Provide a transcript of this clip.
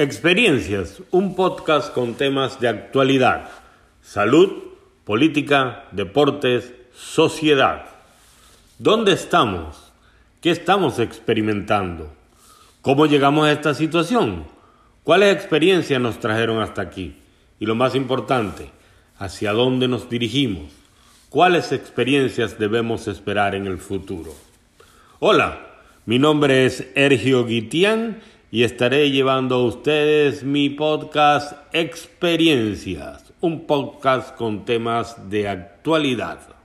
Experiencias, un podcast con temas de actualidad, salud, política, deportes, sociedad. ¿Dónde estamos? ¿Qué estamos experimentando? ¿Cómo llegamos a esta situación? ¿Cuáles experiencias nos trajeron hasta aquí? Y lo más importante, ¿hacia dónde nos dirigimos? ¿Cuáles experiencias debemos esperar en el futuro? Hola, mi nombre es Ergio Guitián y estaré llevando a ustedes mi podcast Experiencias, un podcast con temas de actualidad.